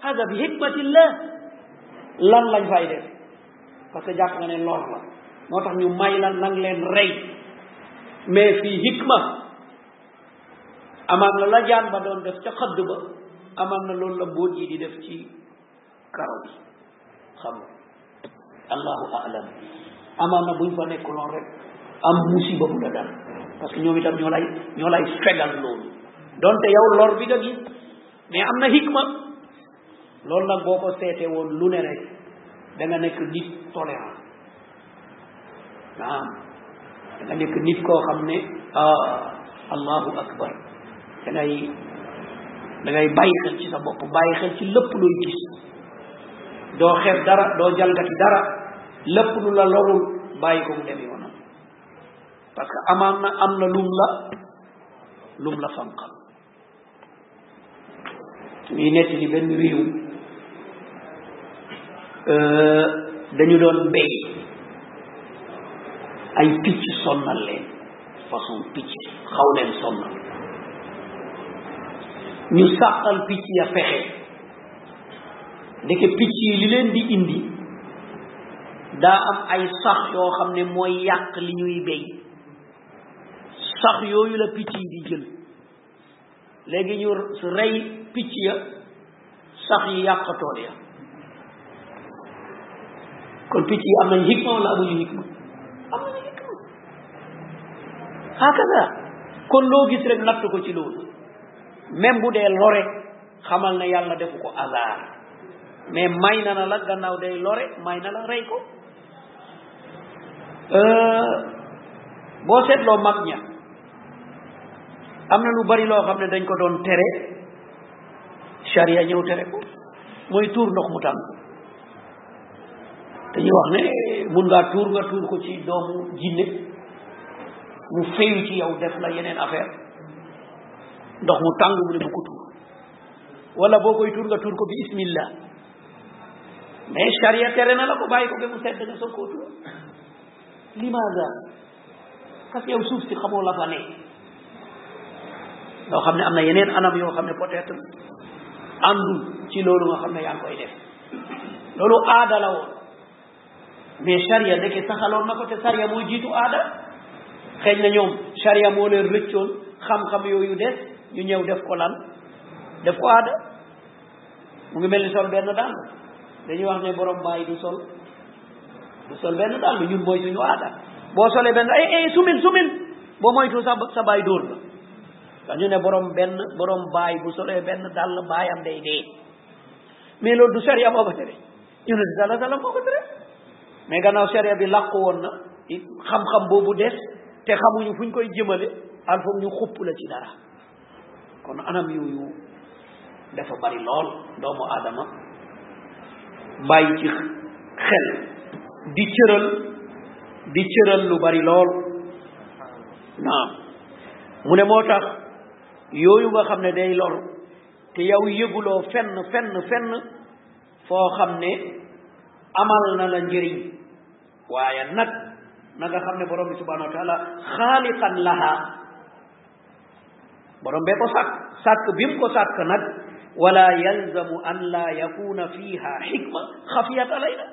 hada bi hikmatillah lan lañ fay def parce que jàpp nga ne lor la moo tax ñu may la nang leen rey mais fii hikma amaam na la jaan ba doon def ca xëdd ba amaam na loolu la mbóot yi di def ci karaw bi xam nga allahu alam amaan na buñ fa nekkuloon rek am musiba bu la dal parce que ñoom itam ñoo lay ñoo lay fegal loolu donte yow lor bi nga gis mais am na hikma loolu nag boo ko seetee woon lu ne rek da nga nekk nit tolérant naam da nga nekk nit koo xam ne ah allahu akbar da ngay da ngay bàyyi xel ci sa bopp bàyyi xel ci lépp looy gis doo xeeb dara doo jalgati dara lépp lu la lorul bàyyi ko mu dem yoonam parce que amaan na am na lum la lum la fanqal ñuy nett li benn réew euh, dañu doon béy ay picc sonnal leen façon picc xaw leen sonnal ñu sàqal picc ya fexe ndeke picc yi li leen di indi daa am ay sax yoo xam ne mooy yàq li ñuy béy sax yooyu la picc yi di jël léegi ñu rey picc ya sax yi yàq tool ya kon picc yi am nañu hikma wala amuñu hikma am nañu hikma hakaza kon loo gis rek natt ko ci loolu même bu dee lore xamal na yàlla defu ko hasard mais may na na la gannaaw day lore may na la rey ko boo seetloo mag ña am na lu bari loo xam ne dañ ko doon tere charia ñëw tere ko mooy tuur ndox mu tàng dañuy wax ne mun ngaa tuur nga tuur ko ci doomu jinne mu feyu ci yow def la yeneen affaire ndox mu tàng mu ne bu ko tuur wala boo koy tuur nga tuur ko bi ismillah mais charia tere na la ko bàyyi ko ba mu sedd nga soog koo tuur limaada parce que yow suuf si xamoo la fa ne loo xam ne am na yeneen anam yoo xam ne peut-être àndul ci loolu nga xam ne yaa ngi koy def loolu aada la woon mais charia ndeke saxaloon na ko te charia moo jiitu aada xëy na ñoom charia moo leen rëccoon xam-xam yooyu des ñu ñëw def ko lan def ko aada mu ngi mel ni sol benn dàll dañuy wax ne borom bàyyi du sol du sol benn dàll ñun mooy suñu aada boo solee benn ay ay sumil sumil boo moytu sa sa baay dóor la ndax ñu ne borom benn borom baay bu solee benn dàll baayam day dee mais loolu du sariya moo ko tere yonent bi sallallahu alayhi wasallam moo ko tere mais gannaaw sharia bi làqu woon na xam-xam boobu des te xamuñu fuñ koy jëmale al foog ñu xupp la ci dara kon anam yooyu dafa bari lool doomu aadama bàyyi ci xel di cëral di cëral lu bari lool naam mu ne moo tax yooyu nga xam ne day lor te yow yëguloo fenn fenn fenn foo xam ne amal na la njëriñ waaye nag na nga xam ne borom bi subhanahu wa taala xaaliqan laha borom bee ko sàkk sàkk bi mu ko sàkk nag wala yalzamu an la yakuna fiha xikma xafiyat alayna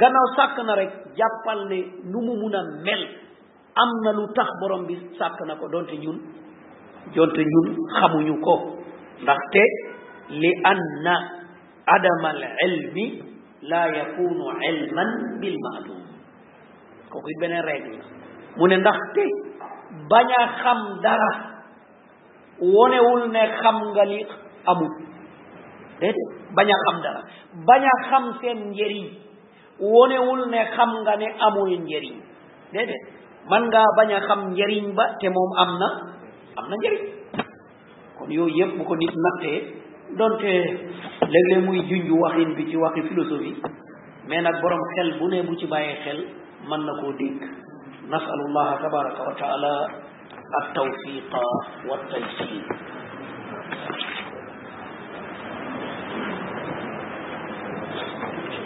gannaaw sàkk na rek jàppal ne nu mu mun a mel am na lu tax borom bi sàkk na ko donte ñun donte ñun xamuñu ko ndaxte li anna adama al ilmi la yakunu ilman bil ma'lum kooku it beneen règle la mu ne ndaxte bañ a xam dara wonewul ne xam nga li amul déedéet bañ a xam dara bañ a xam seen njëriñ wonewul ne xam nga ne amul njëriñ déedéet man ngaa bañ a xam njëriñ ba te moom am na am na njëriñ kon yooyu yëpp bu ko nit nattee donte léeg-léeg muy junj waxin bi ci waxi philosophie mais nag borom xel bu ne bu ci bàyyee xel mën na koo dégg nasalullaha tabaraka wa taala at tawfiqa wa taysir